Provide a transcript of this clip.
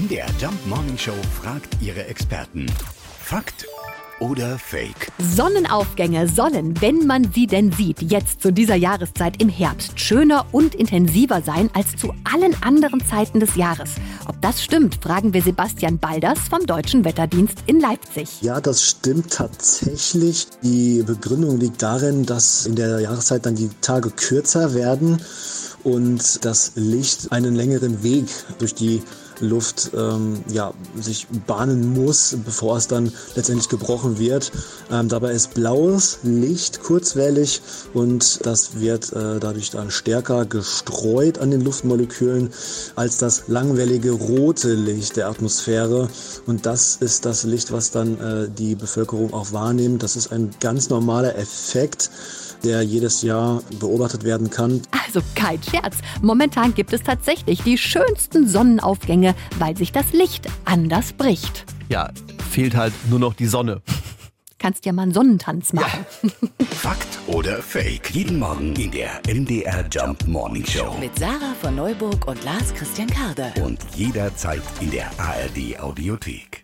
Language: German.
MDR Jump Morning Show fragt ihre Experten. Fakt oder Fake? Sonnenaufgänge sollen, wenn man sie denn sieht, jetzt zu dieser Jahreszeit im Herbst schöner und intensiver sein als zu allen anderen Zeiten des Jahres. Ob das stimmt, fragen wir Sebastian Balders vom Deutschen Wetterdienst in Leipzig. Ja, das stimmt tatsächlich. Die Begründung liegt darin, dass in der Jahreszeit dann die Tage kürzer werden und das Licht einen längeren Weg durch die Luft ähm, ja, sich bahnen muss, bevor es dann letztendlich gebrochen wird. Ähm, dabei ist blaues Licht kurzwellig und das wird äh, dadurch dann stärker gestreut an den Luftmolekülen als das langwellige rote Licht der Atmosphäre. Und das ist das Licht, was dann äh, die Bevölkerung auch wahrnimmt. Das ist ein ganz normaler Effekt der jedes Jahr beobachtet werden kann. Also kein Scherz. Momentan gibt es tatsächlich die schönsten Sonnenaufgänge, weil sich das Licht anders bricht. Ja, fehlt halt nur noch die Sonne. Kannst ja mal einen Sonnentanz machen. Ja. Fakt oder Fake? Jeden Morgen in der MDR Jump Morning Show. Mit Sarah von Neuburg und Lars Christian Karde. Und jederzeit in der ARD Audiothek.